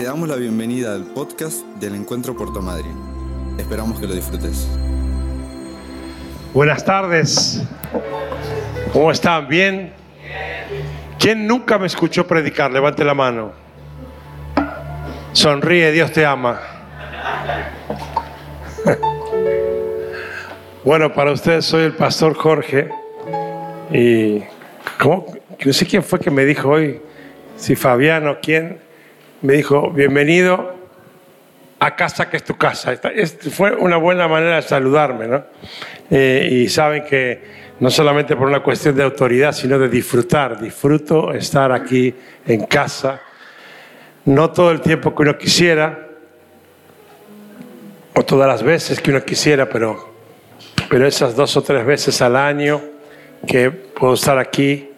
Te damos la bienvenida al podcast del Encuentro Puerto Madryn. Esperamos que lo disfrutes. Buenas tardes. ¿Cómo están? ¿Bien? ¿Quién nunca me escuchó predicar? Levante la mano. Sonríe, Dios te ama. Bueno, para ustedes soy el pastor Jorge y no sé quién fue que me dijo hoy, si Fabiano, quién, me dijo, bienvenido a casa que es tu casa. fue una buena manera de saludarme, ¿no? Eh, y saben que no solamente por una cuestión de autoridad, sino de disfrutar. Disfruto estar aquí en casa, no todo el tiempo que uno quisiera, o todas las veces que uno quisiera, pero pero esas dos o tres veces al año que puedo estar aquí,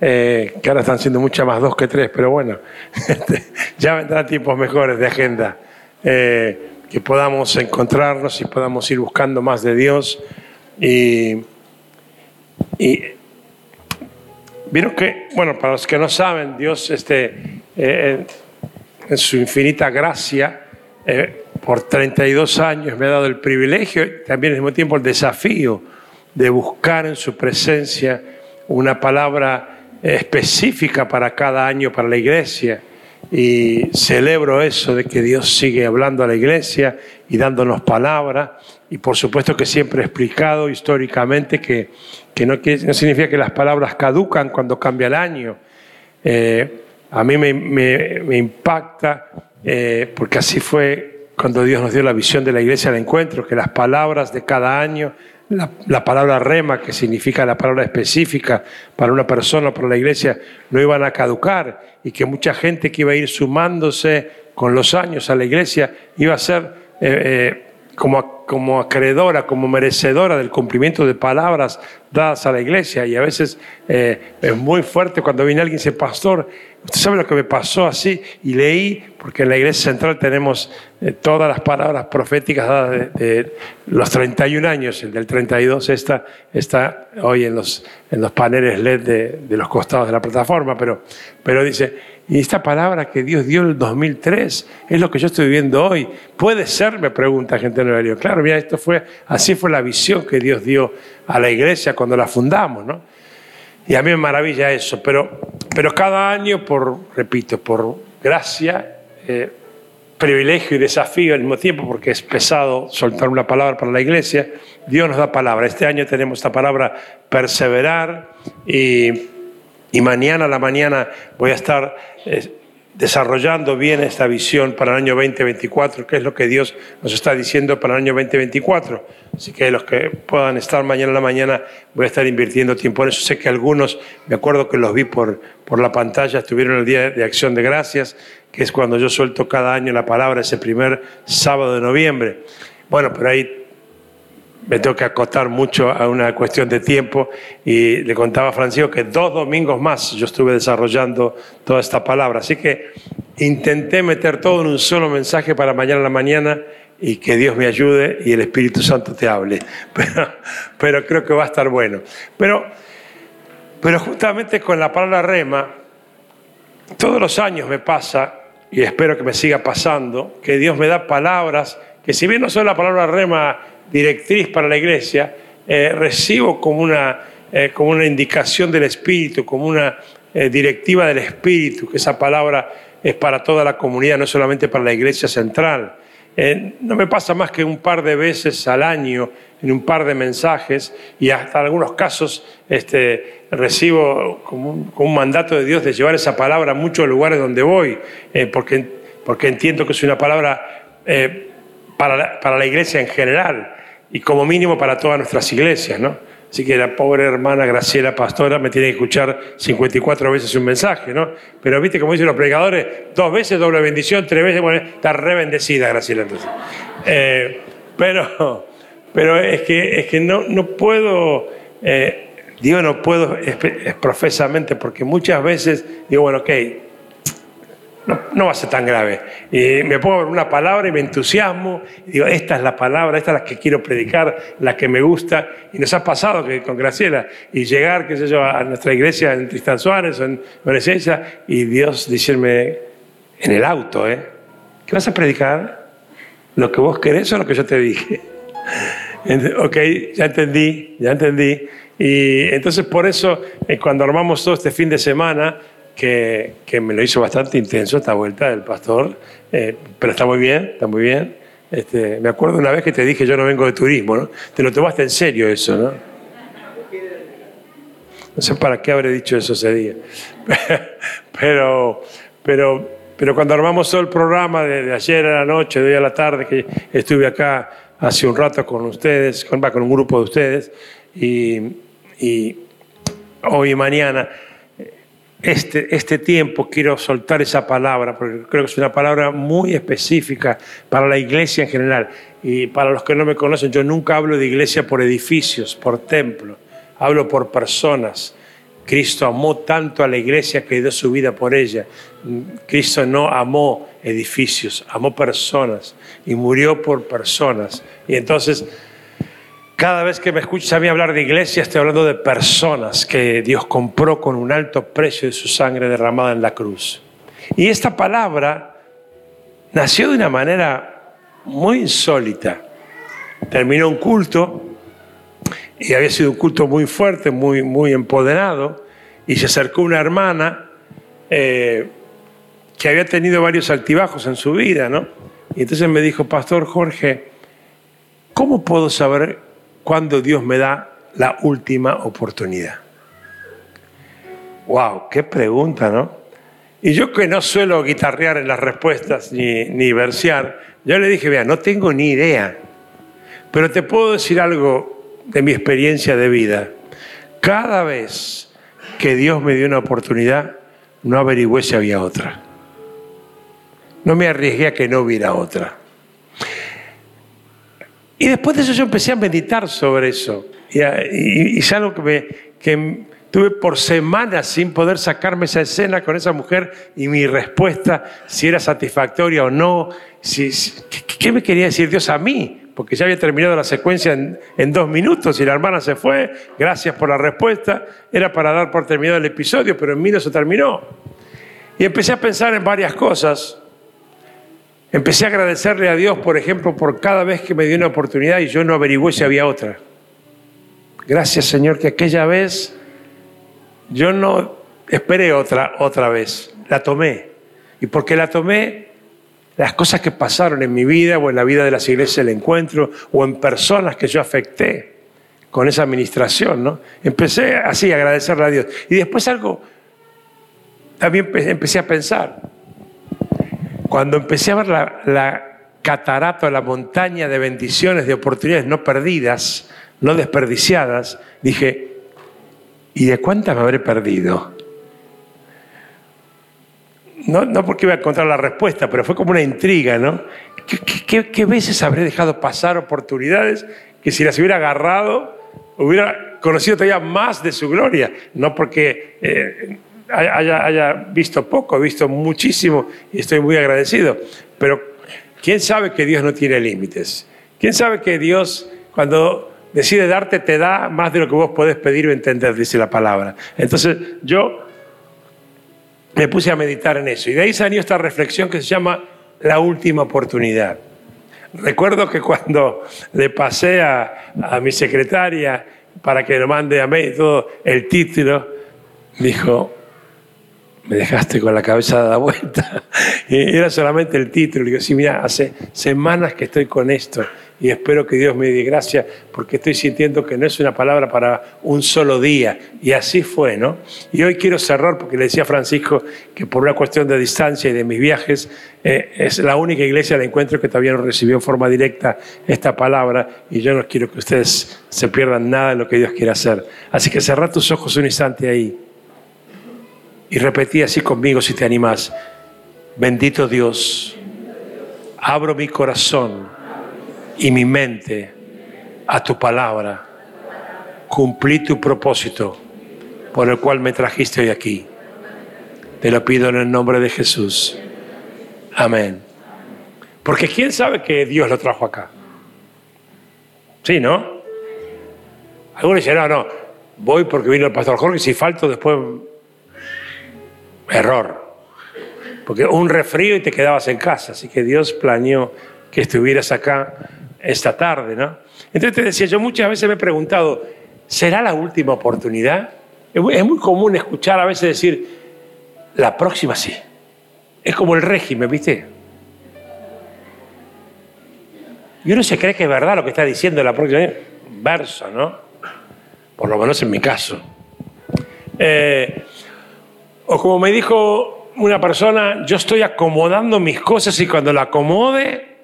eh, que ahora están siendo muchas más dos que tres, pero bueno, este, ya vendrán tiempos mejores de agenda, eh, que podamos encontrarnos y podamos ir buscando más de Dios. Y, y vieron que, bueno, para los que no saben, Dios, este, eh, en su infinita gracia, por 32 años me ha dado el privilegio y también al mismo tiempo el desafío de buscar en su presencia una palabra específica para cada año para la iglesia. Y celebro eso de que Dios sigue hablando a la iglesia y dándonos palabra. Y por supuesto que siempre he explicado históricamente que, que no, no, significa que las palabras caducan cuando cambia el año. Eh, a mí me, impacta eh, porque así fue cuando Dios nos dio la visión de la iglesia del encuentro, que las palabras de cada año, la, palabra rema, que significa la palabra específica para una persona para la iglesia, no iban a caducar y que mucha gente que iba a ir sumándose con los años a la iglesia iba a ser eh, eh, como, como acreedora, como merecedora del cumplimiento de palabras dadas a la iglesia. Y a veces eh, es muy fuerte cuando viene alguien y dice, pastor, Usted sabe lo que me pasó así y leí, porque en la iglesia central tenemos eh, todas las palabras proféticas dadas de, los 31 años, el del 32 está, está hoy en los, en los paneles LED de, los costados de la plataforma, pero, pero dice, y esta palabra que Dios dio en el 2003 es lo que yo estoy viviendo hoy. ¿Puede ser? Me pregunta gente de Nueva Claro, mira, esto fue, así fue la visión que Dios dio a la iglesia cuando la fundamos, ¿no? Y a mí me maravilla eso, pero, pero cada año, por, repito, por gracia, eh, privilegio y desafío al mismo tiempo, porque es pesado soltar una palabra para la iglesia, Dios nos da palabra. Este año tenemos esta palabra perseverar y, mañana a la mañana voy a estar... Eh, desarrollando bien esta visión para el año 2024, que es lo que Dios nos está diciendo para el año 2024. Así que los que puedan estar mañana en la mañana, voy a estar invirtiendo tiempo en eso. Sé que algunos, me acuerdo que los vi por, por la pantalla, estuvieron el Día de Acción de Gracias, que es cuando yo suelto cada año la palabra, ese primer sábado de noviembre. Bueno, pero ahí me tengo que acotar mucho a una cuestión de tiempo y le contaba a Francisco que dos domingos más yo estuve desarrollando toda esta palabra. Así que intenté meter todo en un solo mensaje para mañana a la mañana y que Dios me ayude y el Espíritu Santo te hable. Pero, pero creo que va a estar bueno. Pero, pero justamente con la palabra rema, todos los años me pasa, y espero que me siga pasando, que Dios me da palabras que si bien no son la palabra rema directriz para la iglesia, eh, recibo como una, eh, como una indicación del Espíritu, como una eh, directiva del Espíritu, que esa palabra es para toda la comunidad, no solamente para la iglesia central. No me pasa más que un par de veces al año, en un par de mensajes, y hasta en algunos casos este, recibo como un, mandato de Dios de llevar esa palabra a muchos lugares donde voy, porque, porque entiendo que es una palabra para la, para la iglesia en general y como mínimo para todas nuestras iglesias, ¿no? Así que la pobre hermana Graciela Pastora me tiene que escuchar 54 veces un mensaje, ¿no? Pero viste, como dicen los predicadores, dos veces doble bendición, tres veces, bueno, está re bendecida Graciela entonces. Eh, pero, pero es que, es que no, no puedo, eh, digo no puedo profesamente, porque muchas veces digo, bueno, ok, no, va a ser tan grave. Y me pongo una palabra y me entusiasmo, y digo, esta es la palabra, esta es la que quiero predicar, la que me gusta. Y nos ha pasado que con Graciela, y llegar, qué sé yo, a nuestra iglesia en Tristán Suárez o en Benesencia, y Dios decirme, en el auto, ¿eh? ¿Qué vas a predicar? ¿Lo que vos querés o lo que yo te dije? Ok, ya entendí, ya entendí. Y entonces por eso, eh, cuando armamos todo este fin de semana, que, que me lo hizo bastante intenso esta vuelta del pastor, eh, pero está muy bien, está muy bien. Este, me acuerdo una vez que te dije yo no vengo de turismo, ¿no? Te lo tomaste en serio eso, ¿no? No sé para qué habré dicho eso ese día. pero, pero, pero cuando armamos todo el programa de, ayer a la noche, de hoy a la tarde, que estuve acá hace un rato con ustedes, con, con un grupo de ustedes, y, y hoy y mañana, este, este tiempo quiero soltar esa palabra, porque creo que es una palabra muy específica para la iglesia en general. Y para los que no me conocen, yo nunca hablo de iglesia por edificios, por templos, hablo por personas. Cristo amó tanto a la iglesia que dio su vida por ella. Cristo no amó edificios, amó personas y murió por personas. Y entonces cada vez que me escuchas a mí hablar de iglesia, estoy hablando de personas que Dios compró con un alto precio de su sangre derramada en la cruz. Y esta palabra nació de una manera muy insólita. Terminó un culto y había sido un culto muy fuerte, muy, muy empoderado, y se acercó una hermana eh, que había tenido varios altibajos en su vida, ¿no? Y entonces me dijo, Pastor Jorge, ¿cómo puedo saber cuando Dios me da la última oportunidad? ¡Wow! ¡Qué pregunta, ¿no? Y yo que no suelo guitarrear en las respuestas ni, ni versear, yo le dije, vea, no tengo ni idea, pero te puedo decir algo de mi experiencia de vida. Cada vez que Dios me dio una oportunidad, no averigüé si había otra. No me arriesgué a que no hubiera otra. Y después de eso yo empecé a meditar sobre eso. Y, es algo que, me, que tuve por semanas sin poder sacarme esa escena con esa mujer y mi respuesta, si era satisfactoria o no, si, ¿qué me quería decir Dios a mí? Porque ya había terminado la secuencia en, en, dos minutos y la hermana se fue, gracias por la respuesta, era para dar por terminado el episodio, pero en mí no se terminó. Y empecé a pensar en varias cosas Empecé a agradecerle a Dios, por ejemplo, por cada vez que me dio una oportunidad y yo no averigüé si había otra. Gracias, Señor, que aquella vez yo no esperé otra, otra vez, la tomé. Y porque la tomé, las cosas que pasaron en mi vida o en la vida de las iglesias del encuentro o en personas que yo afecté con esa administración, ¿no? Empecé así a agradecerle a Dios. Y después algo, también empecé a pensar, cuando empecé a ver la, la catarata, la montaña de bendiciones, de oportunidades no perdidas, no desperdiciadas, dije, ¿y de cuántas me habré perdido? No, no porque iba a encontrar la respuesta, pero fue como una intriga, ¿no? ¿Qué, veces habré dejado pasar oportunidades que si las hubiera agarrado, hubiera conocido todavía más de su gloria? No porque eh, haya, visto poco, he visto muchísimo y estoy muy agradecido. Pero ¿quién sabe que Dios no tiene límites? ¿Quién sabe que Dios cuando decide darte te da más de lo que vos podés pedir o entender, dice la palabra? Entonces yo me puse a meditar en eso y de ahí salió esta reflexión que se llama la última oportunidad. Recuerdo que cuando le pasé a, a mi secretaria para que lo mande a mí todo el título, dijo, me dejaste con la cabeza dada vuelta. Y era solamente el título. Y digo, sí, mira, hace semanas que estoy con esto y espero que Dios me dé gracia porque estoy sintiendo que no es una palabra para un solo día. Y así fue, ¿no? Y hoy quiero cerrar porque le decía a Francisco que por una cuestión de distancia y de mis viajes eh, es la única iglesia del encuentro que todavía no recibió en forma directa esta palabra y yo no quiero que ustedes se pierdan nada de lo que Dios quiere hacer. Así que cerrar tus ojos un instante ahí. Y repetí así conmigo si te animas. Bendito Dios, abro mi corazón y mi mente a tu palabra. Cumplí tu propósito por el cual me trajiste hoy aquí. Te lo pido en el nombre de Jesús. Amén. Porque ¿quién sabe que Dios lo trajo acá? Sí, ¿no? Algunos dicen, no, no, voy porque vino el pastor Jorge, si falto después Error. porque un resfrío y te quedabas en casa, así que Dios planeó que estuvieras acá esta tarde, ¿no? Entonces te decía, yo muchas veces me he preguntado, ¿será la última oportunidad? Es muy común escuchar a veces decir, la próxima sí. Es como el régimen, ¿viste? Y uno se cree que es verdad lo que está diciendo la próxima verso, ¿no? Por lo menos en mi caso. Eh, o como me dijo una persona, yo estoy acomodando mis cosas y cuando la acomode,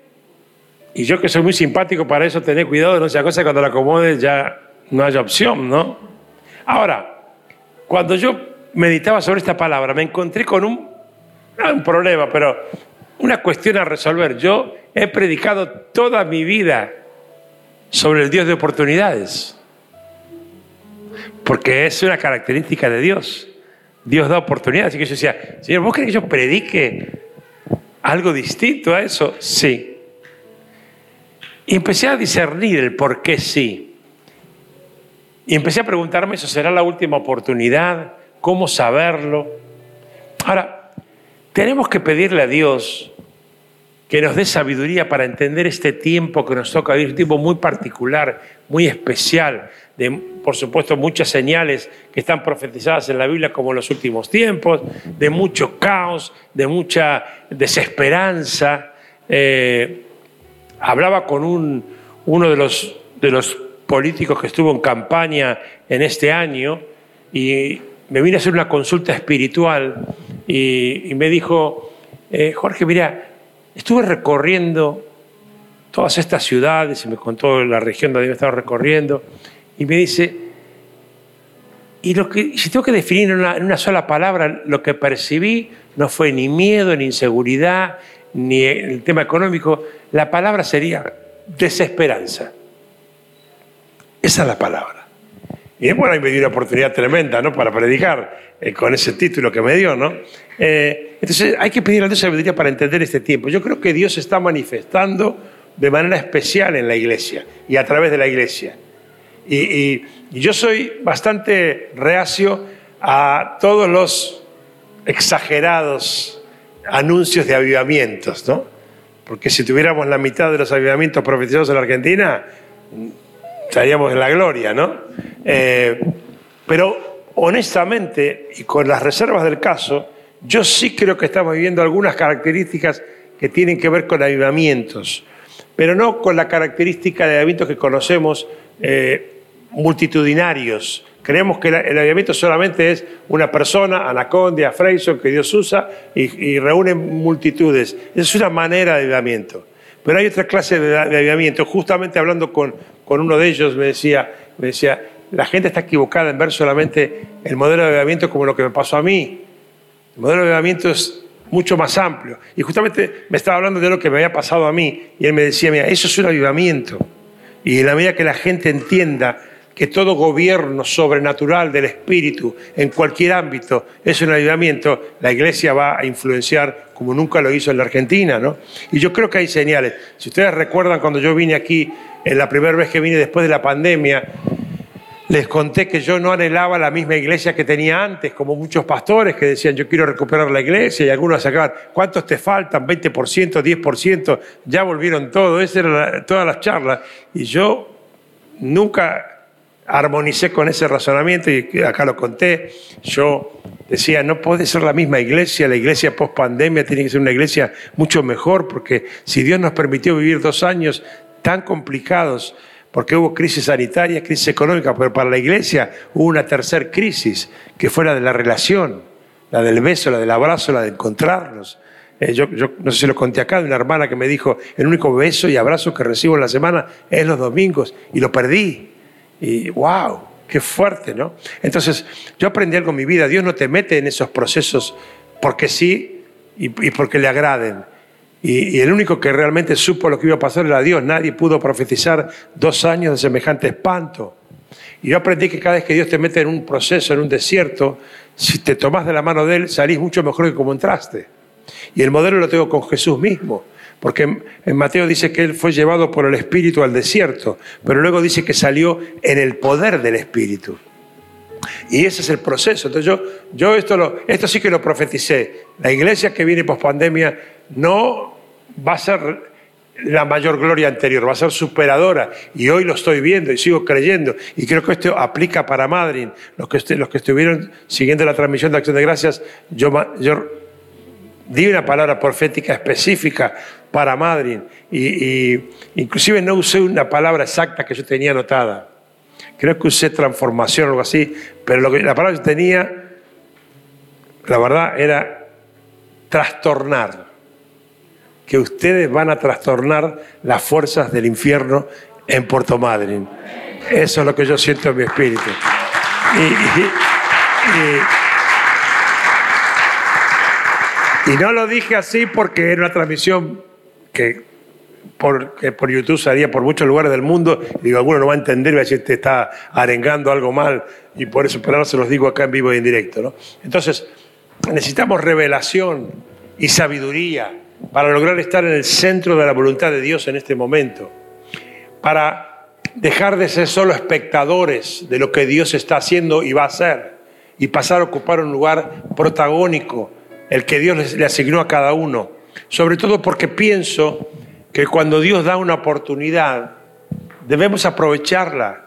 y yo que soy muy simpático para eso, tener cuidado de no sea cosa, cuando la acomode ya no haya opción, ¿no? Ahora, cuando yo meditaba sobre esta palabra, me encontré con un, un problema, pero una cuestión a resolver. Yo he predicado toda mi vida sobre el Dios de oportunidades, porque es una característica de Dios. Dios da oportunidades. Así que yo decía, Señor, ¿vos que yo predique algo distinto a eso? Sí. Y empecé a discernir el por qué sí. Y empecé a preguntarme, ¿eso será la última oportunidad? ¿Cómo saberlo? Ahora, tenemos que pedirle a Dios que nos dé sabiduría para entender este tiempo que nos toca vivir, un tiempo muy particular, muy especial, de, por supuesto, muchas señales que están profetizadas en la Biblia como en los últimos tiempos, de mucho caos, de mucha desesperanza. Eh, hablaba con un, uno de los, de los políticos que estuvo en campaña en este año y me vine a hacer una consulta espiritual y, me dijo, eh, Jorge, mira, Estuve recorriendo todas estas ciudades y me contó la región donde había estado recorriendo y me dice, y lo que, si tengo que definir en una, sola palabra, lo que percibí no fue ni miedo, ni inseguridad, ni el tema económico, la palabra sería desesperanza. Esa es la palabra. Y bueno, ahí me dio una oportunidad tremenda, ¿no? Para predicar eh, con ese título que me dio, ¿no? Eh, entonces hay que pedir a Dios sabiduría para entender este tiempo. Yo creo que Dios está manifestando de manera especial en la iglesia y a través de la iglesia. Y, yo soy bastante reacio a todos los exagerados anuncios de avivamientos, ¿no? Porque si tuviéramos la mitad de los avivamientos profetizados en la Argentina, estaríamos en la gloria, ¿no? Eh, pero honestamente, y con las reservas del caso, yo sí creo que estamos viviendo algunas características que tienen que ver con avivamientos, pero no con la característica de avivamientos que conocemos eh, multitudinarios. Creemos que el avivamiento solamente es una persona, Anacondia, Freyson, que Dios usa y, reúne multitudes. Es una manera de avivamiento. Pero hay otra clase de, avivamiento. Justamente hablando con, con uno de ellos me decía, me decía, la gente está equivocada en ver solamente el modelo de avivamiento como lo que me pasó a mí. El modelo de avivamiento es mucho más amplio. Y justamente me estaba hablando de lo que me había pasado a mí. Y él me decía, mira, eso es un avivamiento. Y en la medida que la gente entienda que todo gobierno sobrenatural del Espíritu en cualquier ámbito es un avivamiento, la iglesia va a influenciar como nunca lo hizo en la Argentina. ¿no? Y yo creo que hay señales. Si ustedes recuerdan cuando yo vine aquí, en la primera vez que vine después de la pandemia, les conté que yo no anhelaba la misma iglesia que tenía antes, como muchos pastores que decían yo quiero recuperar la iglesia y algunos sacaban, ¿cuántos te faltan? ¿20%, 10%? Ya volvieron todo, esas eran todas las charlas. Y yo nunca armonicé con ese razonamiento y acá lo conté. Yo decía, no puede ser la misma iglesia, la iglesia post pandemia tiene que ser una iglesia mucho mejor porque si Dios nos permitió vivir dos años tan complicados, porque hubo crisis sanitaria, crisis económica, pero para la iglesia hubo una tercera crisis, que fue la de la relación, la del beso, la del abrazo, la de encontrarnos. Eh, yo, no sé si lo conté acá, de una hermana que me dijo, el único beso y abrazo que recibo en la semana es los domingos, y lo perdí. Y wow, qué fuerte, ¿no? Entonces, yo aprendí algo en mi vida, Dios no te mete en esos procesos porque sí y porque le agraden y, el único que realmente supo lo que iba a pasar era Dios. Nadie pudo profetizar dos años de semejante espanto. Y yo aprendí que cada vez que Dios te mete en un proceso, en un desierto, si te tomas de la mano de Él, salís mucho mejor que como entraste. Y el modelo lo tengo con Jesús mismo. Porque en Mateo dice que Él fue llevado por el Espíritu al desierto, pero luego dice que salió en el poder del Espíritu. Y ese es el proceso. Entonces yo, yo esto, lo, esto sí que lo profeticé. La iglesia que viene post pandemia no va a ser la mayor gloria anterior, va a ser superadora. Y hoy lo estoy viendo y sigo creyendo. Y creo que esto aplica para Madrid. Los que, los que estuvieron siguiendo la transmisión de Acción de Gracias, yo, yo di una palabra profética específica para Madrid. Y, inclusive no usé una palabra exacta que yo tenía anotada. Creo que usé transformación o algo así. Pero lo que, la palabra que tenía, la verdad, era trastornar que ustedes van a trastornar las fuerzas del infierno en Puerto Madryn. Eso es lo que yo siento en mi espíritu. Y, no lo dije así porque era una transmisión que por, por YouTube salía por muchos lugares del mundo. Y digo, alguno no va a entender va a decir, te está arengando algo mal. Y por eso, pero ahora se los digo acá en vivo y en directo. ¿no? Entonces, necesitamos revelación y sabiduría para lograr estar en el centro de la voluntad de Dios en este momento, para dejar de ser solo espectadores de lo que Dios está haciendo y va a hacer, y pasar a ocupar un lugar protagónico, el que Dios le asignó a cada uno, sobre todo porque pienso que cuando Dios da una oportunidad, debemos aprovecharla,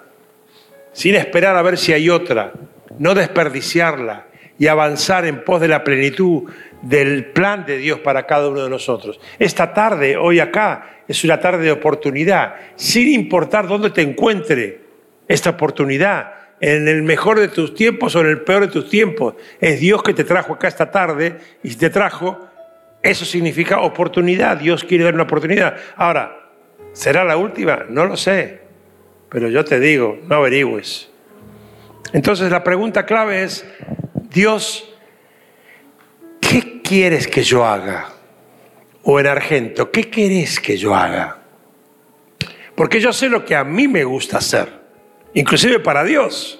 sin esperar a ver si hay otra, no desperdiciarla y avanzar en pos de la plenitud del plan de Dios para cada uno de nosotros. Esta tarde, hoy acá, es una tarde de oportunidad, sin importar dónde te encuentre esta oportunidad, en el mejor de tus tiempos o en el peor de tus tiempos. Es Dios que te trajo acá esta tarde y te trajo, eso significa oportunidad. Dios quiere dar una oportunidad. Ahora, ¿será la última? No lo sé, pero yo te digo, no averigües. Entonces la pregunta clave es, Dios ¿qué quieres que yo haga? O en argento, ¿qué querés que yo haga? Porque yo sé lo que a mí me gusta hacer, inclusive para Dios.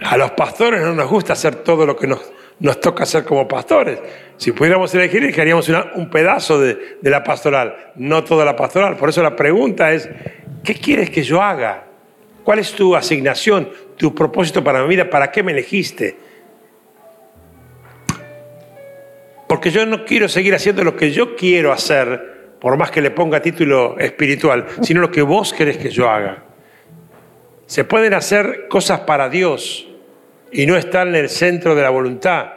A los pastores no nos gusta hacer todo lo que nos, nos toca hacer como pastores. Si pudiéramos elegir, elegiríamos un pedazo de, de la pastoral, no toda la pastoral. Por eso la pregunta es, ¿qué quieres que yo haga? ¿Cuál es tu asignación, tu propósito para mi vida? ¿Para qué me elegiste? Porque yo no quiero seguir haciendo lo que yo quiero hacer, por más que le ponga título espiritual, sino lo que vos querés que yo haga. Se pueden hacer cosas para Dios y no estar en el centro de la voluntad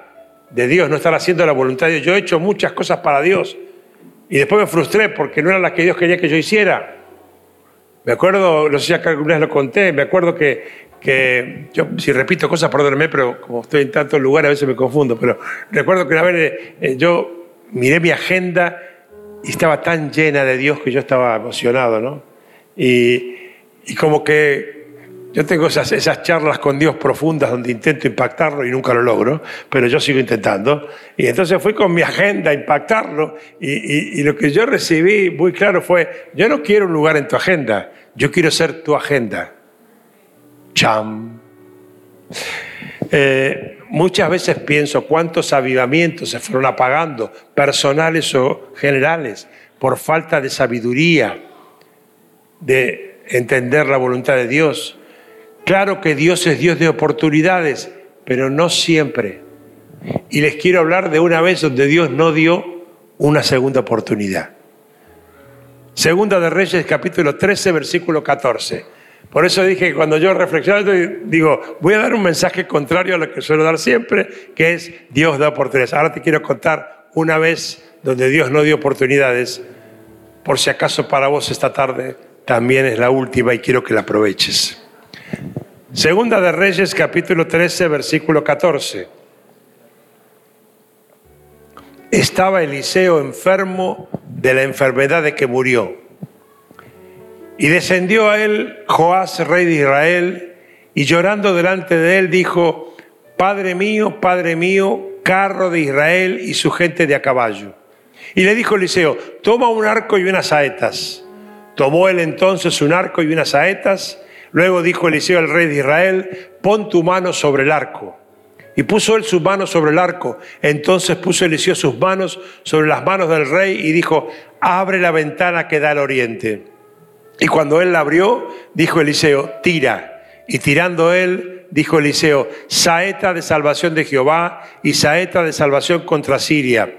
de Dios, no estar haciendo la voluntad de Dios. Yo he hecho muchas cosas para Dios y después me frustré porque no eran las que Dios quería que yo hiciera. Me acuerdo, no sé si acá alguna vez lo conté, me acuerdo que que yo si repito cosas, perdónenme, pero como estoy en tantos lugares a veces me confundo, pero recuerdo que una vez eh, yo miré mi agenda y estaba tan llena de Dios que yo estaba emocionado, ¿no? Y, y como que yo tengo esas, charlas con Dios profundas donde intento impactarlo y nunca lo logro, pero yo sigo intentando. Y entonces fui con mi agenda a impactarlo y lo que yo recibí muy claro fue, yo no quiero un lugar en tu agenda, yo quiero ser tu agenda. Cham. Eh, muchas veces pienso cuántos avivamientos se fueron apagando, personales o generales, por falta de sabiduría, de entender la voluntad de Dios. Claro que Dios es Dios de oportunidades, pero no siempre. Y les quiero hablar de una vez donde Dios no dio una segunda oportunidad. Segunda de Reyes, capítulo 13, versículo 14. Por eso dije que cuando yo reflexiono, digo, voy a dar un mensaje contrario a lo que suelo dar siempre, que es Dios da oportunidades. Ahora te quiero contar una vez donde Dios no dio oportunidades, por si acaso para vos esta tarde también es la última y quiero que la aproveches. Segunda de Reyes, capítulo 13, versículo 14. Estaba Eliseo enfermo de la enfermedad de que murió. Y descendió a él Joás, rey de Israel, y llorando delante de él dijo, Padre mío, Padre mío, carro de Israel y su gente de a caballo. Y le dijo Eliseo, toma un arco y unas saetas. Tomó él entonces un arco y unas saetas. Luego dijo Eliseo al rey de Israel, pon tu mano sobre el arco. Y puso él su mano sobre el arco. Entonces puso Eliseo sus manos sobre las manos del rey y dijo, abre la ventana que da al oriente. Y cuando él la abrió, dijo Eliseo, tira. Y tirando él, dijo Eliseo, saeta de salvación de Jehová y saeta de salvación contra Siria.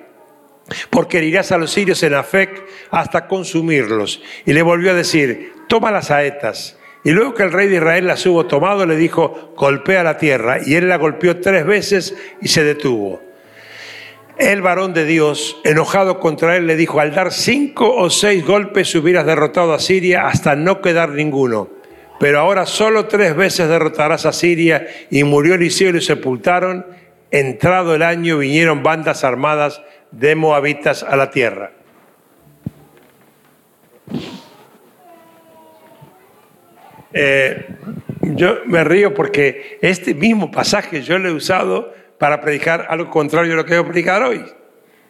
Porque herirás a los sirios en Afec hasta consumirlos. Y le volvió a decir, toma las saetas. Y luego que el rey de Israel las hubo tomado, le dijo, golpea la tierra. Y él la golpeó tres veces y se detuvo. El varón de Dios, enojado contra él, le dijo, al dar cinco o seis golpes hubieras derrotado a Siria hasta no quedar ninguno. Pero ahora solo tres veces derrotarás a Siria. Y murió Eliseo y sepultaron. Entrado el año vinieron bandas armadas de moabitas a la tierra. Eh, yo me río porque este mismo pasaje yo lo he usado para predicar algo contrario a lo que voy a predicar hoy.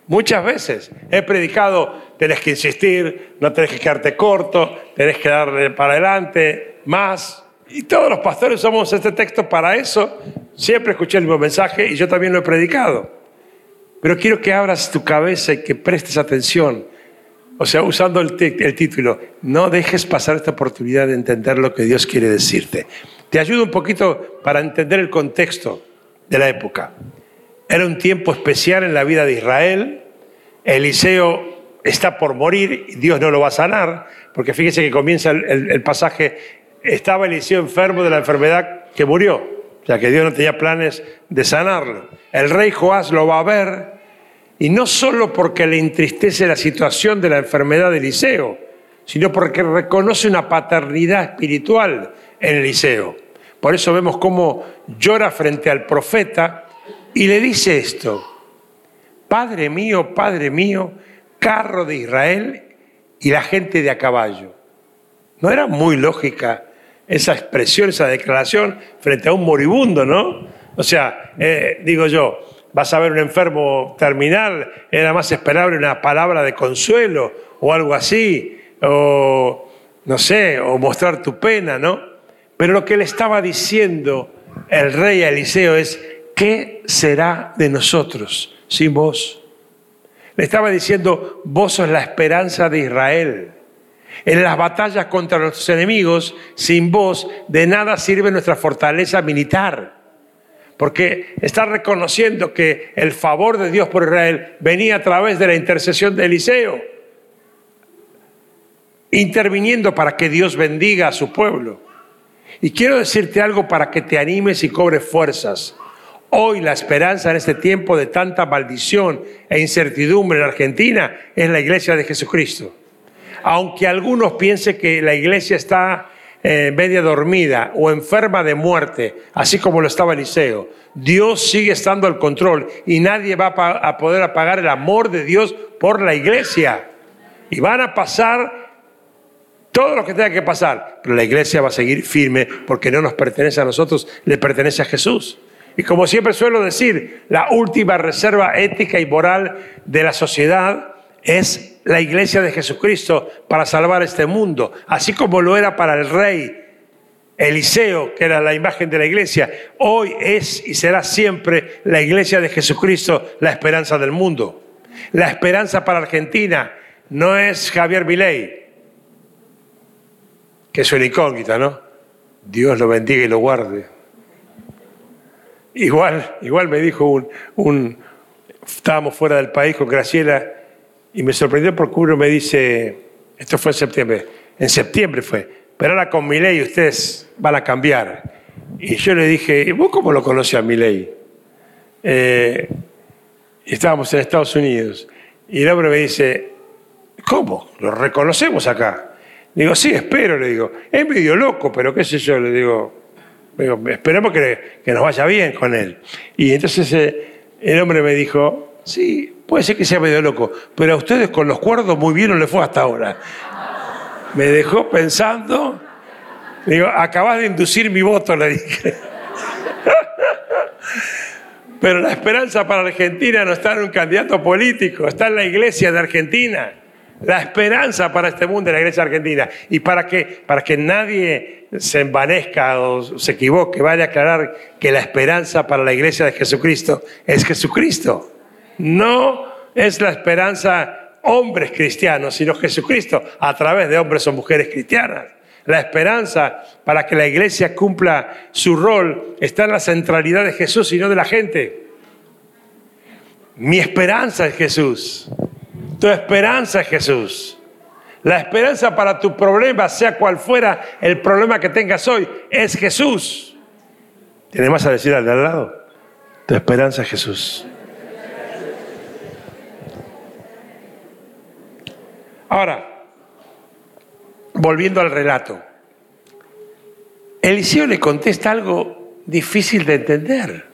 Muchas veces he predicado, tenés que insistir, no tenés que quedarte corto, tenés que darle para adelante, más. Y todos los pastores usamos este texto para eso. Siempre escuché el mismo mensaje y yo también lo he predicado. Pero quiero que abras tu cabeza y que prestes atención. O sea, usando el, el, título, no dejes pasar esta oportunidad de entender lo que Dios quiere decirte. Te ayudo un poquito para entender el contexto de la época. Era un tiempo especial en la vida de Israel. Eliseo está por morir y Dios no lo va a sanar, porque fíjese que comienza el, el pasaje, estaba Eliseo enfermo de la enfermedad que murió, o sea que Dios no tenía planes de sanarlo. El rey Joás lo va a ver y no solo porque le entristece la situación de la enfermedad de Eliseo, sino porque reconoce una paternidad espiritual en Eliseo. Por eso vemos cómo llora frente al profeta y le dice esto, Padre mío, Padre mío, carro de Israel y la gente de a caballo. No era muy lógica esa expresión, esa declaración frente a un moribundo, ¿no? O sea, eh, digo yo, vas a ver un enfermo terminal, era más esperable una palabra de consuelo o algo así, o no sé, o mostrar tu pena, ¿no? Pero lo que le estaba diciendo el rey a Eliseo es, ¿qué será de nosotros sin vos? Le estaba diciendo, vos sos la esperanza de Israel. En las batallas contra nuestros enemigos, sin vos, de nada sirve nuestra fortaleza militar porque está reconociendo que el favor de Dios por Israel venía a través de la intercesión de Eliseo, interviniendo para que Dios bendiga a su pueblo. Y quiero decirte algo para que te animes y cobres fuerzas. Hoy la esperanza en este tiempo de tanta maldición e incertidumbre en Argentina es la iglesia de Jesucristo. Aunque algunos piensen que la iglesia está eh, media dormida o enferma de muerte, así como lo estaba Eliseo. Dios sigue estando al control y nadie va a poder apagar el amor de Dios por la iglesia. Y van a pasar todo lo que tenga que pasar, pero la iglesia va a seguir firme porque no nos pertenece a nosotros, le pertenece a Jesús. Y como siempre suelo decir, la última reserva ética y moral de la sociedad es la iglesia de Jesucristo para salvar este mundo, así como lo era para el rey Eliseo, que era la imagen de la iglesia, hoy es y será siempre la iglesia de Jesucristo la esperanza del mundo. La esperanza para Argentina no es Javier Milei, que es una incógnita, ¿no? Dios lo bendiga y lo guarde. Igual, igual me dijo un, un estábamos fuera del país con Graciela y me sorprendió porque uno me dice, esto fue en septiembre, en septiembre fue, pero ahora con mi ley ustedes van a cambiar. Y yo le dije, ¿vos cómo lo conoces a mi ley? Eh, estábamos en Estados Unidos y el hombre me dice, ¿cómo? Lo reconocemos acá. Digo, sí, espero, le digo. Es medio loco, pero qué sé yo, le digo, esperemos que, que, nos vaya bien con él. Y entonces eh, el hombre me dijo, sí, Puede ser que sea medio loco, pero a ustedes con los cuerdos muy bien no le fue hasta ahora. Me dejó pensando. Digo, acabas de inducir mi voto, le dije. Pero la esperanza para Argentina no está en un candidato político, está en la iglesia de Argentina. La esperanza para este mundo es la iglesia argentina. Y para que, para que nadie se envanezca o se equivoque, vaya a aclarar que la esperanza para la iglesia de Jesucristo es Jesucristo. No es la esperanza hombres cristianos, sino Jesucristo a través de hombres o mujeres cristianas. La esperanza para que la iglesia cumpla su rol está en la centralidad de Jesús y no de la gente. Mi esperanza es Jesús. Tu esperanza es Jesús. La esperanza para tu problema, sea cual fuera el problema que tengas hoy, es Jesús. ¿Tienes más a decir al de al lado? Tu esperanza es Jesús. Ahora, volviendo al relato, Eliseo le contesta algo difícil de entender.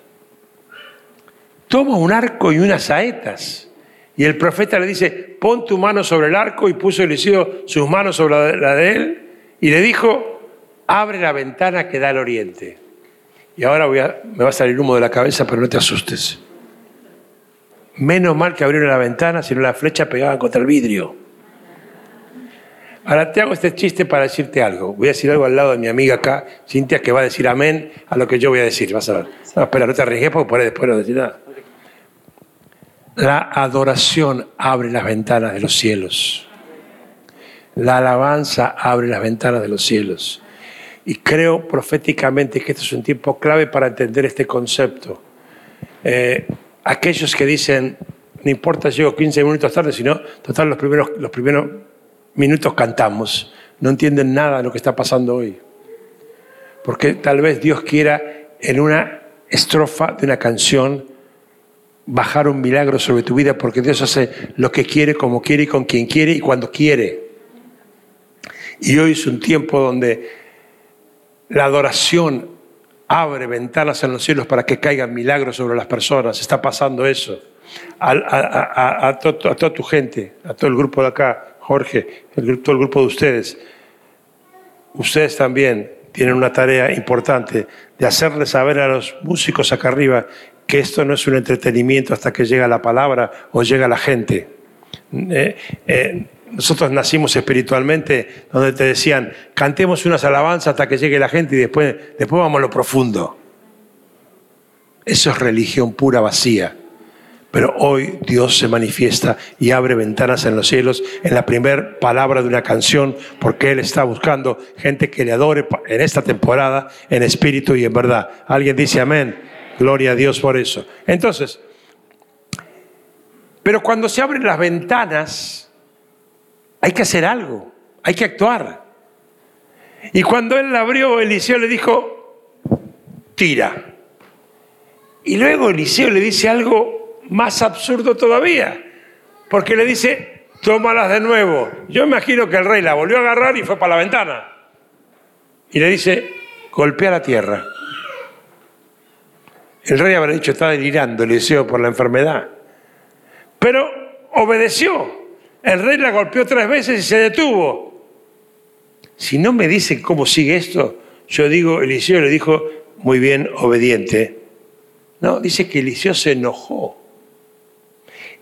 Toma un arco y unas saetas. Y el profeta le dice, pon tu mano sobre el arco y puso Eliseo sus manos sobre la de él y le dijo, abre la ventana que da al oriente. Y ahora voy a, me va a salir humo de la cabeza, pero no te asustes. Menos mal que abrieron la ventana, sino la flecha pegaba contra el vidrio. Ahora te hago este chiste para decirte algo. Voy a decir algo al lado de mi amiga acá, Cintia, que va a decir amén a lo que yo voy a decir. Vas a ver. No, espera, no te arriesgues porque por ahí después no decir nada. La adoración abre las ventanas de los cielos. La alabanza abre las ventanas de los cielos. Y creo proféticamente que este es un tiempo clave para entender este concepto. Eh, aquellos que dicen, no importa, llego 15 minutos tarde, sino, total, los primeros, los primeros minutos cantamos, no entienden nada de lo que está pasando hoy. Porque tal vez Dios quiera en una estrofa de una canción bajar un milagro sobre tu vida, porque Dios hace lo que quiere, como quiere y con quien quiere y cuando quiere. Y hoy es un tiempo donde la adoración abre ventanas en los cielos para que caigan milagros sobre las personas. Está pasando eso. A, toda tu gente, a todo el grupo de acá, Jorge, el, todo el grupo de ustedes, ustedes también tienen una tarea importante de hacerle saber a los músicos acá arriba que esto no es un entretenimiento hasta que llega la palabra o llega la gente. Eh, eh, nosotros nacimos espiritualmente donde te decían, cantemos unas alabanzas hasta que llegue la gente y después, después vamos a lo profundo. Eso es religión pura vacía. Pero hoy Dios se manifiesta y abre ventanas en los cielos en la primera palabra de una canción, porque Él está buscando gente que le adore en esta temporada en espíritu y en verdad. Alguien dice amén. Gloria a Dios por eso. Entonces, pero cuando se abren las ventanas, hay que hacer algo, hay que actuar. Y cuando Él la abrió, Eliseo le dijo, tira. Y luego Eliseo le dice algo más absurdo todavía, porque le dice, tómalas de nuevo. Yo imagino que el rey la volvió a agarrar y fue para la ventana. Y le dice, golpea la tierra. El rey habrá dicho, está delirando Eliseo por la enfermedad. Pero obedeció. El rey la golpeó tres veces y se detuvo. Si no me dicen cómo sigue esto, yo digo, Eliseo le dijo, muy bien, obediente. No, dice que Eliseo se enojó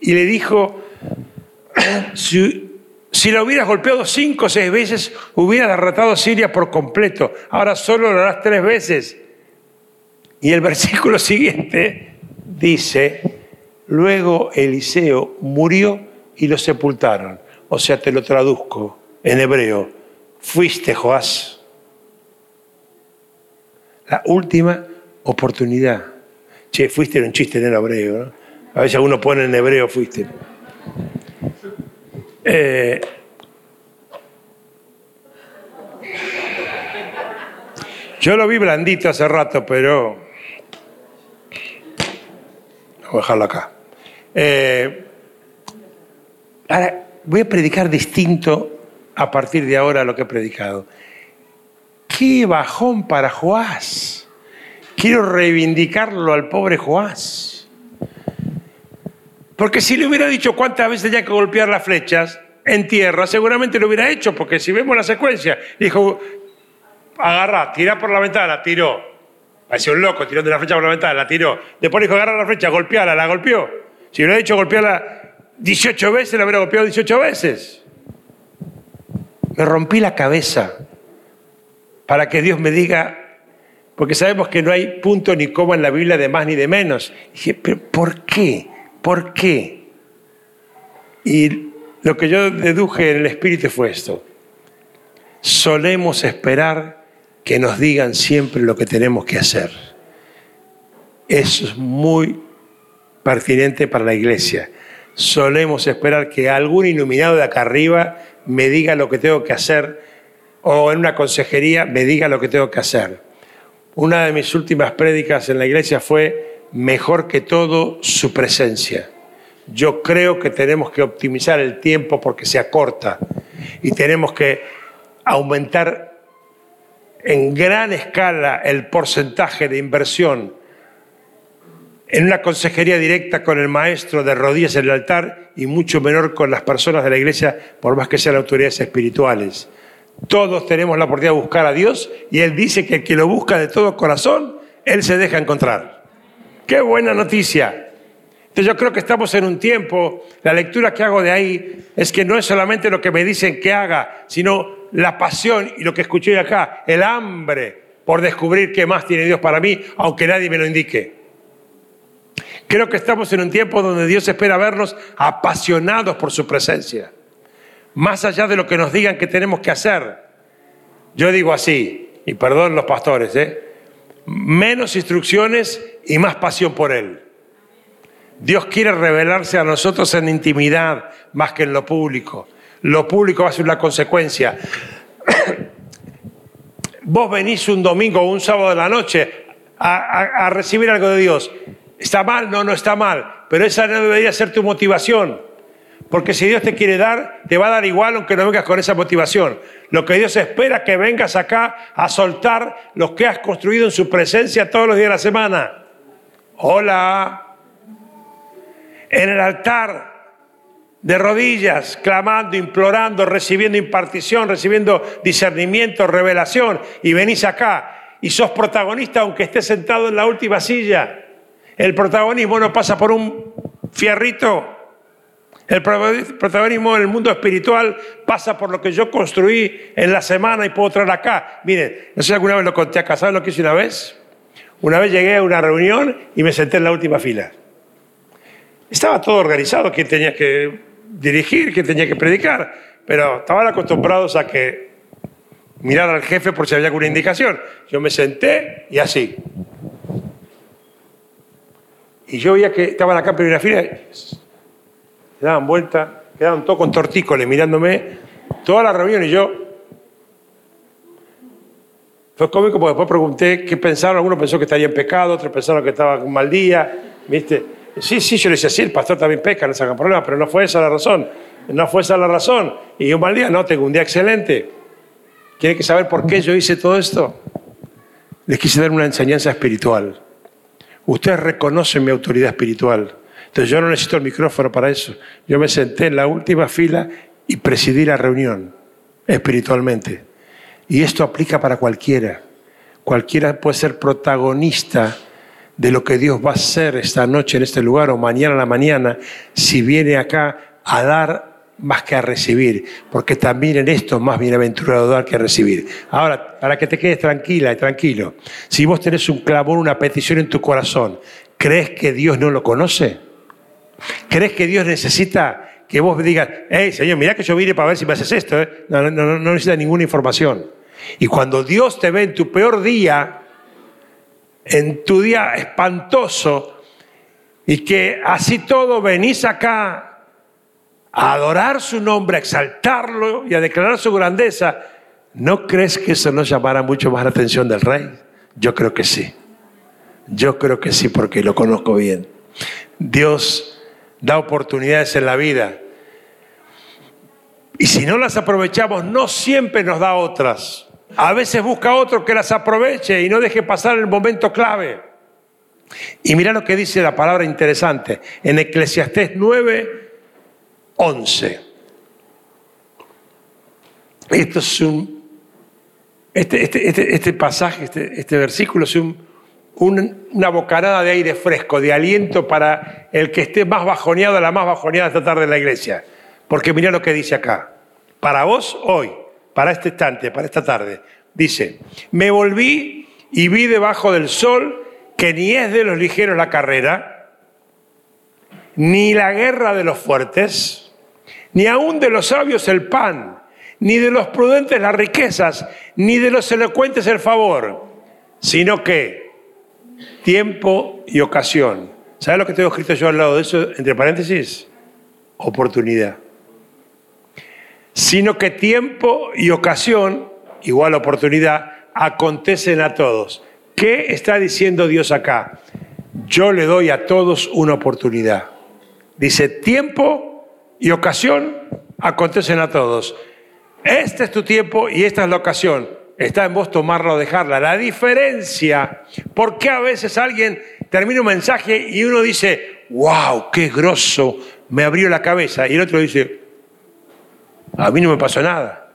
y le dijo, si, la hubieras golpeado cinco o seis veces, hubieras derrotado a Siria por completo. Ahora solo lo harás tres veces. Y el versículo siguiente dice, luego Eliseo murió y lo sepultaron. O sea, te lo traduzco en hebreo. Fuiste, Joás. La última oportunidad. Che, fuiste era un chiste en el hebreo, ¿no? A veces uno pone en hebreo fuiste. Eh, yo lo vi blandito hace rato, pero... Voy a dejarlo acá. Eh, ahora, voy a predicar distinto a partir de ahora lo que he predicado. Qué bajón para Joás. Quiero reivindicarlo al pobre Joás. Porque si le hubiera dicho cuántas veces tenía que golpear las flechas en tierra, seguramente lo hubiera hecho, porque si vemos la secuencia, dijo, agarra, tira por la ventana, tiró. Parecía un loco tirando la flecha por la ventana, la tiró. Después dijo, agarra la flecha, golpeala, la golpeó. Si hubiera dicho golpearla 18 veces, la hubiera golpeado 18 veces. Me rompí la cabeza para que Dios me diga, porque sabemos que no hay punto ni coma en la Biblia de más ni de menos. dije, pero ¿por qué? ¿Por qué? Y lo que yo deduje en el espíritu fue esto. solemos esperar que nos digan siempre lo que tenemos que hacer. Eso es muy pertinente para la iglesia. Solemos esperar que algún iluminado de acá arriba me diga lo que tengo que hacer o en una consejería me diga lo que tengo que hacer. Una de mis últimas prédicas en la iglesia fue mejor que todo su presencia. Yo creo que tenemos que optimizar el tiempo porque se acorta y tenemos que aumentar en gran escala el porcentaje de inversión en una consejería directa con el maestro de rodillas en el altar y mucho menor con las personas de la iglesia, por más que sean autoridades espirituales. Todos tenemos la oportunidad de buscar a Dios y Él dice que el que lo busca de todo corazón, Él se deja encontrar. Qué buena noticia. Entonces yo creo que estamos en un tiempo, la lectura que hago de ahí es que no es solamente lo que me dicen que haga, sino la pasión y lo que escuché acá, el hambre por descubrir qué más tiene Dios para mí, aunque nadie me lo indique. Creo que estamos en un tiempo donde Dios espera vernos apasionados por su presencia, más allá de lo que nos digan que tenemos que hacer. Yo digo así, y perdón los pastores, ¿eh? Menos instrucciones y más pasión por Él. Dios quiere revelarse a nosotros en intimidad más que en lo público. Lo público va a ser una consecuencia. Vos venís un domingo o un sábado de la noche a, a recibir algo de Dios ¿Está mal? No, no está mal. Pero esa no debería ser tu motivación. Porque si Dios te quiere dar, te va a dar igual aunque no vengas con esa motivación. Lo que Dios espera es que vengas acá a soltar lo que has construido en su presencia todos los días de la semana. Hola. En el altar, de rodillas, clamando, implorando, recibiendo impartición, recibiendo discernimiento, revelación, y venís acá y sos protagonista aunque estés sentado en la última silla. El protagonismo no pasa por un fierrito. El protagonismo en el mundo espiritual pasa por lo que yo construí en la semana y puedo traer acá. Miren, no sé si alguna vez lo conté acá. ¿Saben lo que hice una vez? Una vez llegué a una reunión y me senté en la última fila. Estaba todo organizado, quién tenía que dirigir, quién tenía que predicar, pero estaban acostumbrados a que mirar al jefe por si había alguna indicación. Yo me senté y así. Y yo veía que estaban acá en primera fila, se daban vuelta, quedaban todos con tortícolis mirándome toda la reunión y yo. Fue cómico porque después pregunté qué pensaron. Algunos pensó que estaría en pecado, otros pensaron que estaba un mal día. ¿Viste? Sí, sí, yo le decía, sí, el pastor también peca, no saca problema, pero no fue esa la razón. No fue esa la razón. Y un mal día, no, tengo un día excelente. ¿Quieren que saber por qué yo hice todo esto? Les quise dar una enseñanza espiritual. Ustedes reconocen mi autoridad espiritual. Entonces yo no necesito el micrófono para eso. Yo me senté en la última fila y presidí la reunión espiritualmente. Y esto aplica para cualquiera. Cualquiera puede ser protagonista de lo que Dios va a hacer esta noche en este lugar o mañana a la mañana si viene acá a dar más que a recibir, porque también en esto es más bienaventurado dar que recibir. Ahora, para que te quedes tranquila y tranquilo, si vos tenés un clamor, una petición en tu corazón, ¿crees que Dios no lo conoce? ¿Crees que Dios necesita que vos digas, hey, Señor, mira que yo vine para ver si me haces esto? ¿eh? No, no, no necesita ninguna información. Y cuando Dios te ve en tu peor día, en tu día espantoso, y que así todo venís acá a adorar su nombre, a exaltarlo y a declarar su grandeza, ¿no crees que eso nos llamará mucho más la atención del rey? Yo creo que sí. Yo creo que sí porque lo conozco bien. Dios da oportunidades en la vida. Y si no las aprovechamos, no siempre nos da otras. A veces busca otro que las aproveche y no deje pasar el momento clave. Y mira lo que dice la palabra interesante. En Eclesiastés 9, 11. Esto es un, este, este, este, este pasaje, este, este, versículo es una bocanada de aire fresco, de aliento para el que esté más bajoneado, la más bajoneada esta tarde en la iglesia. Porque mira lo que dice acá. Para vos hoy, para este instante, para esta tarde, dice, me volví y vi debajo del sol que ni es de los ligeros la carrera, ni la guerra de los fuertes, ni aún de los sabios el pan, ni de los prudentes las riquezas, ni de los elocuentes el favor, sino que tiempo y ocasión. ¿Sabes lo que tengo escrito yo al lado de eso, entre paréntesis? Oportunidad. Sino que tiempo y ocasión, igual oportunidad, acontecen a todos. ¿Qué está diciendo Dios acá? Yo le doy a todos una oportunidad. Dice, tiempo y ocasión acontecen a todos. Este es tu tiempo y esta es la ocasión. Está en vos tomarla o dejarla. La diferencia, ¿por qué a veces alguien termina un mensaje y uno dice, wow, qué grosso, me abrió la cabeza? Y el otro dice, a mí no me pasó nada.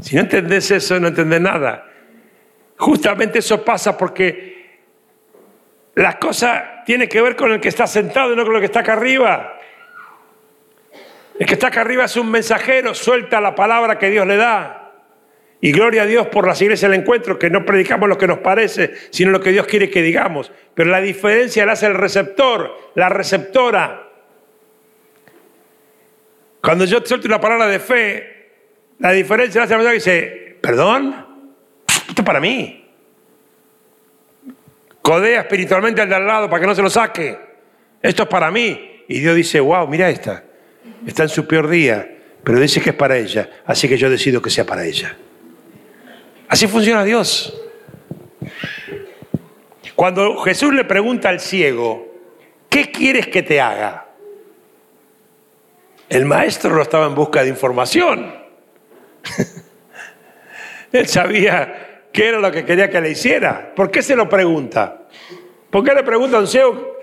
Si no entendés eso, no entendés nada. Justamente eso pasa porque la cosa tiene que ver con el que está sentado y no con el que está acá arriba. El que está acá arriba es un mensajero, suelta la palabra que Dios le da. Y gloria a Dios por las iglesias del encuentro, que no predicamos lo que nos parece, sino lo que Dios quiere que digamos. Pero la diferencia la hace el receptor, la receptora. Cuando yo suelto una palabra de fe, la diferencia la hace la persona que dice, perdón, esto es para mí. Codea espiritualmente al de al lado para que no se lo saque. Esto es para mí. Y Dios dice, wow, mira esta. Está en su peor día, pero dice que es para ella. Así que yo decido que sea para ella. Así funciona Dios. Cuando Jesús le pregunta al ciego, ¿qué quieres que te haga? El maestro no estaba en busca de información. Él sabía qué era lo que quería que le hiciera. ¿Por qué se lo pregunta? ¿Por qué le pregunta a un ciego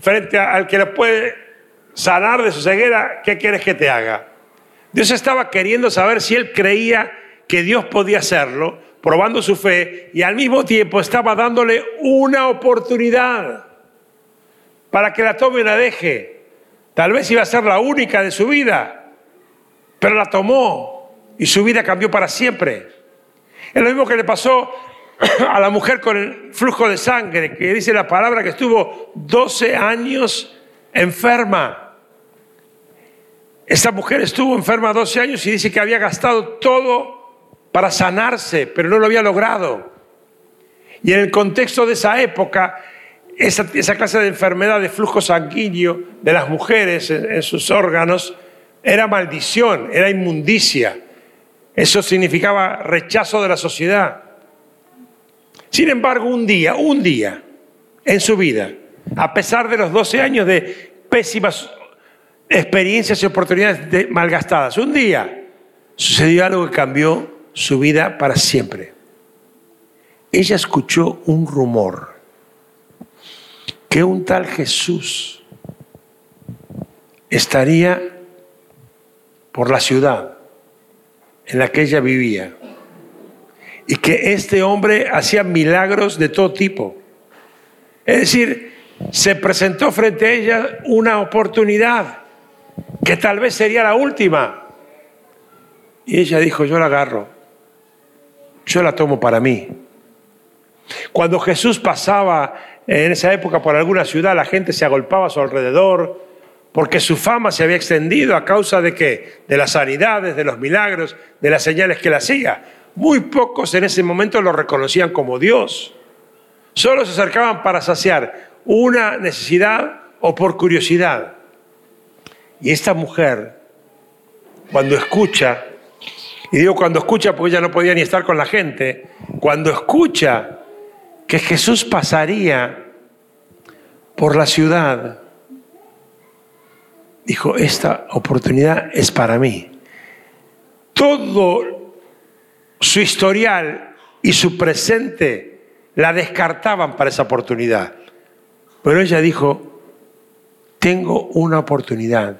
frente al que le puede sanar de su ceguera? ¿Qué quieres que te haga? Dios estaba queriendo saber si él creía que Dios podía hacerlo, probando su fe, y al mismo tiempo estaba dándole una oportunidad para que la tome y la deje. Tal vez iba a ser la única de su vida, pero la tomó y su vida cambió para siempre. Es lo mismo que le pasó a la mujer con el flujo de sangre, que dice la palabra que estuvo 12 años enferma. Esta mujer estuvo enferma 12 años y dice que había gastado todo para sanarse, pero no lo había logrado. Y en el contexto de esa época, esa, clase de enfermedad de flujo sanguíneo de las mujeres en, en sus órganos era maldición, era inmundicia. Eso significaba rechazo de la sociedad. Sin embargo, un día, un día en su vida, a pesar de los 12 años de pésimas experiencias y oportunidades malgastadas, un día sucedió algo que cambió su vida para siempre. Ella escuchó un rumor que un tal Jesús estaría por la ciudad en la que ella vivía y que este hombre hacía milagros de todo tipo. Es decir, se presentó frente a ella una oportunidad que tal vez sería la última. Y ella dijo, yo la agarro, yo la tomo para mí. Cuando Jesús pasaba en esa época por alguna ciudad, la gente se agolpaba a su alrededor, porque su fama se había extendido a causa de qué? De las sanidades, de los milagros, de las señales que él hacía. Muy pocos en ese momento lo reconocían como Dios. Solo se acercaban para saciar una necesidad o por curiosidad. Y esta mujer, cuando escucha, y digo cuando escucha porque ella no podía ni estar con la gente, cuando escucha que Jesús pasaría por la ciudad, dijo, esta oportunidad es para mí. Todo su historial y su presente la descartaban para esa oportunidad. Pero ella dijo, tengo una oportunidad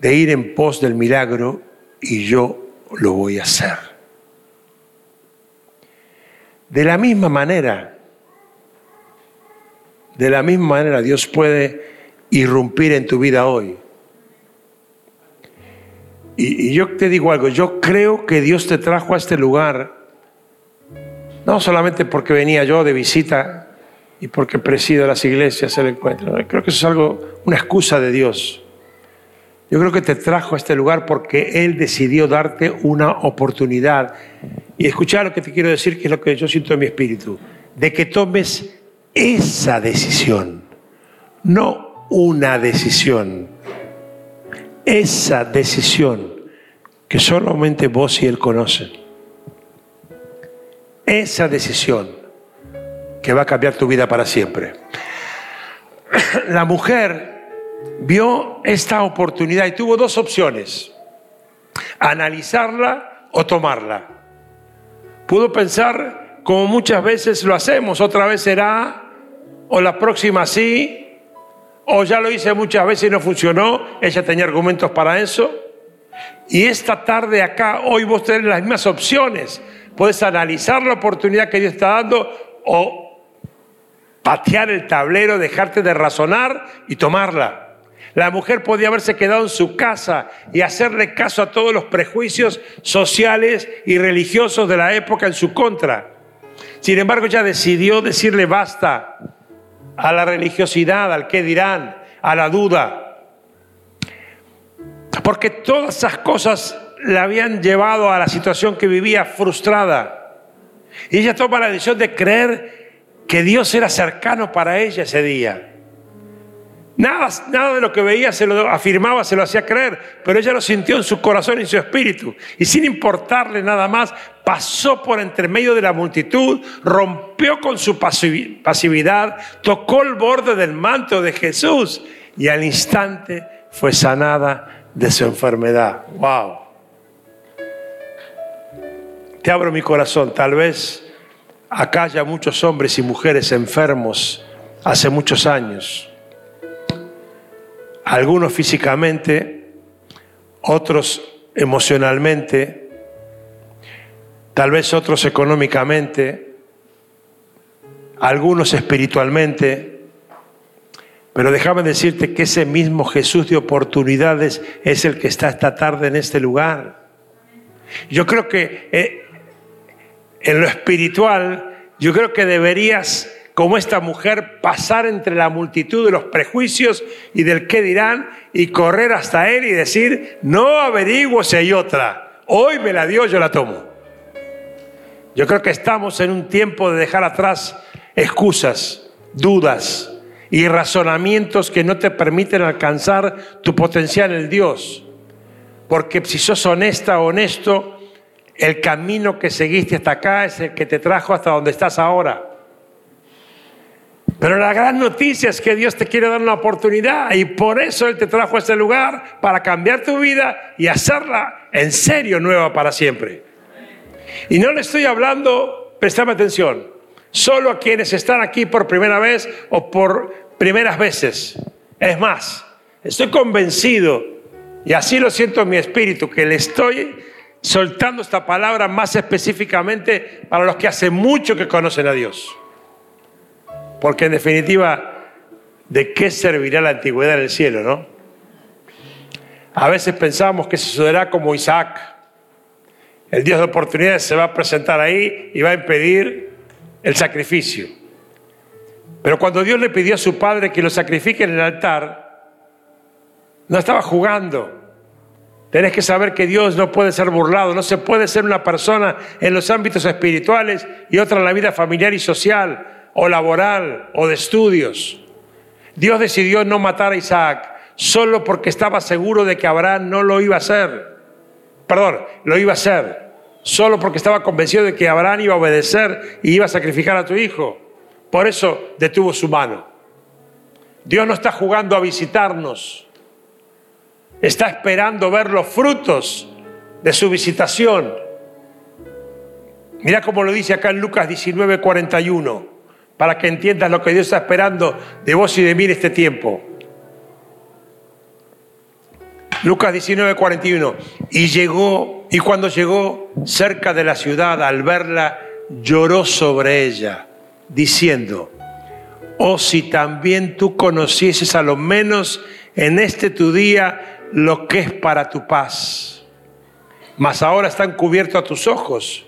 de ir en pos del milagro y yo lo voy a hacer. De la misma manera, de la misma manera Dios puede irrumpir en tu vida hoy. Y, yo te digo algo, yo creo que Dios te trajo a este lugar, no solamente porque venía yo de visita y porque presido las iglesias el encuentro, creo que eso es algo, una excusa de Dios. Yo creo que te trajo a este lugar porque Él decidió darte una oportunidad. Y escuchar lo que te quiero decir, que es lo que yo siento en mi espíritu, de que tomes esa decisión, no una decisión, esa decisión que solamente vos y Él conocen. Esa decisión que va a cambiar tu vida para siempre. La mujer vio esta oportunidad y tuvo dos opciones, analizarla o tomarla. Pudo pensar, como muchas veces lo hacemos, otra vez será, o la próxima sí, o ya lo hice muchas veces y no funcionó, ella tenía argumentos para eso. Y esta tarde acá, hoy vos tenés las mismas opciones. Puedes analizar la oportunidad que Dios está dando o patear el tablero, dejarte de razonar y tomarla. La mujer podía haberse quedado en su casa y hacerle caso a todos los prejuicios sociales y religiosos de la época en su contra. Sin embargo, ella decidió decirle basta a la religiosidad, al qué dirán, a la duda. Porque todas esas cosas la habían llevado a la situación que vivía frustrada. Y ella toma la decisión de creer que Dios era cercano para ella ese día. Nada, nada de lo que veía se lo afirmaba, se lo hacía creer, pero ella lo sintió en su corazón y en su espíritu. Y sin importarle nada más, pasó por entre medio de la multitud, rompió con su pasividad, tocó el borde del manto de Jesús y al instante fue sanada de su enfermedad. ¡Wow! Te abro mi corazón, tal vez acá haya muchos hombres y mujeres enfermos hace muchos años algunos físicamente, otros emocionalmente, tal vez otros económicamente, algunos espiritualmente, pero déjame decirte que ese mismo Jesús de oportunidades es el que está esta tarde en este lugar. Yo creo que eh, en lo espiritual, yo creo que deberías como esta mujer, pasar entre la multitud de los prejuicios y del qué dirán y correr hasta él y decir, no averiguo si hay otra, hoy me la dio, yo la tomo. Yo creo que estamos en un tiempo de dejar atrás excusas, dudas y razonamientos que no te permiten alcanzar tu potencial en Dios. Porque si sos honesta, honesto, el camino que seguiste hasta acá es el que te trajo hasta donde estás ahora. Pero la gran noticia es que Dios te quiere dar una oportunidad y por eso Él te trajo a este lugar para cambiar tu vida y hacerla en serio nueva para siempre. Y no le estoy hablando, prestame atención, solo a quienes están aquí por primera vez o por primeras veces. Es más, estoy convencido, y así lo siento en mi espíritu, que le estoy soltando esta palabra más específicamente para los que hace mucho que conocen a Dios. Porque en definitiva, ¿de qué servirá la antigüedad en el cielo, no? A veces pensamos que sucederá como Isaac. El Dios de oportunidades se va a presentar ahí y va a impedir el sacrificio. Pero cuando Dios le pidió a su padre que lo sacrifique en el altar, no estaba jugando. Tenés que saber que Dios no puede ser burlado, no se puede ser una persona en los ámbitos espirituales y otra en la vida familiar y social o laboral o de estudios. Dios decidió no matar a Isaac solo porque estaba seguro de que Abraham no lo iba a hacer. Perdón, lo iba a hacer. Solo porque estaba convencido de que Abraham iba a obedecer y iba a sacrificar a tu hijo. Por eso detuvo su mano. Dios no está jugando a visitarnos. Está esperando ver los frutos de su visitación. Mira cómo lo dice acá en Lucas 19, 41 para que entiendas lo que Dios está esperando de vos y de mí en este tiempo. Lucas 19, 41. Y llegó, y cuando llegó cerca de la ciudad, al verla, lloró sobre ella, diciendo, oh si también tú conocieses a lo menos en este tu día lo que es para tu paz. Mas ahora están cubiertos a tus ojos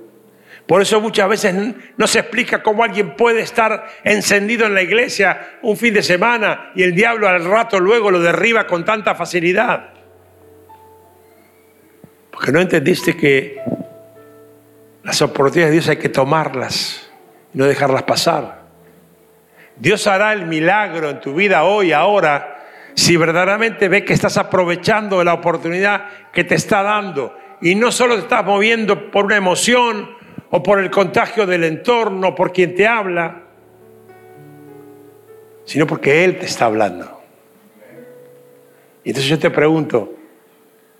Por eso muchas veces no se explica cómo alguien puede estar encendido en la iglesia un fin de semana y el diablo al rato luego lo derriba con tanta facilidad. Porque no entendiste que las oportunidades de Dios hay que tomarlas y no dejarlas pasar. Dios hará el milagro en tu vida hoy, ahora, si verdaderamente ve que estás aprovechando la oportunidad que te está dando y no solo te estás moviendo por una emoción o por el contagio del entorno, por quien te habla, sino porque Él te está hablando. Y entonces yo te pregunto,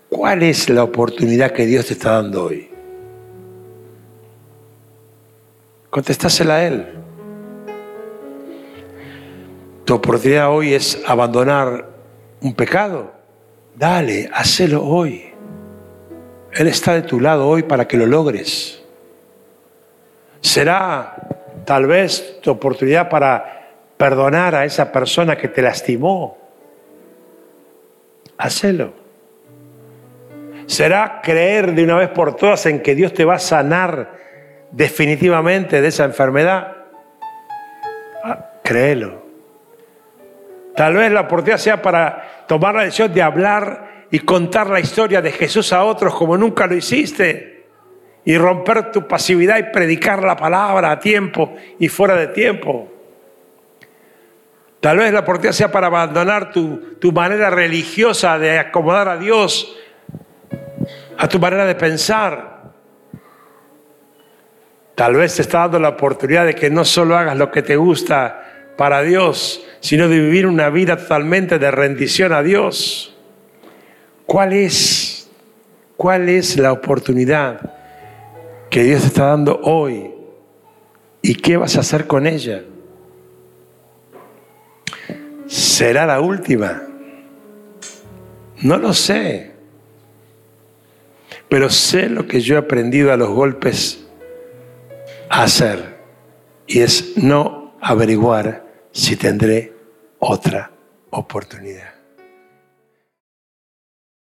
¿cuál es la oportunidad que Dios te está dando hoy? Contestásela a Él. Tu oportunidad hoy es abandonar un pecado. Dale, hacelo hoy. Él está de tu lado hoy para que lo logres. Será tal vez tu oportunidad para perdonar a esa persona que te lastimó. Hacelo. Será creer de una vez por todas en que Dios te va a sanar definitivamente de esa enfermedad, ah, créelo. Tal vez la oportunidad sea para tomar la decisión de hablar y contar la historia de Jesús a otros como nunca lo hiciste y romper tu pasividad y predicar la palabra a tiempo y fuera de tiempo. Tal vez la oportunidad sea para abandonar tu, tu manera religiosa de acomodar a Dios a tu manera de pensar Tal vez te está dando la oportunidad de que no solo hagas lo que te gusta para Dios, sino de vivir una vida totalmente de rendición a Dios. ¿Cuál es? ¿Cuál es la oportunidad que Dios te está dando hoy? ¿Y qué vas a hacer con ella? ¿Será la última? No lo sé. Pero sé lo que yo he aprendido a los golpes hacer y es no averiguar si tendré otra oportunidad.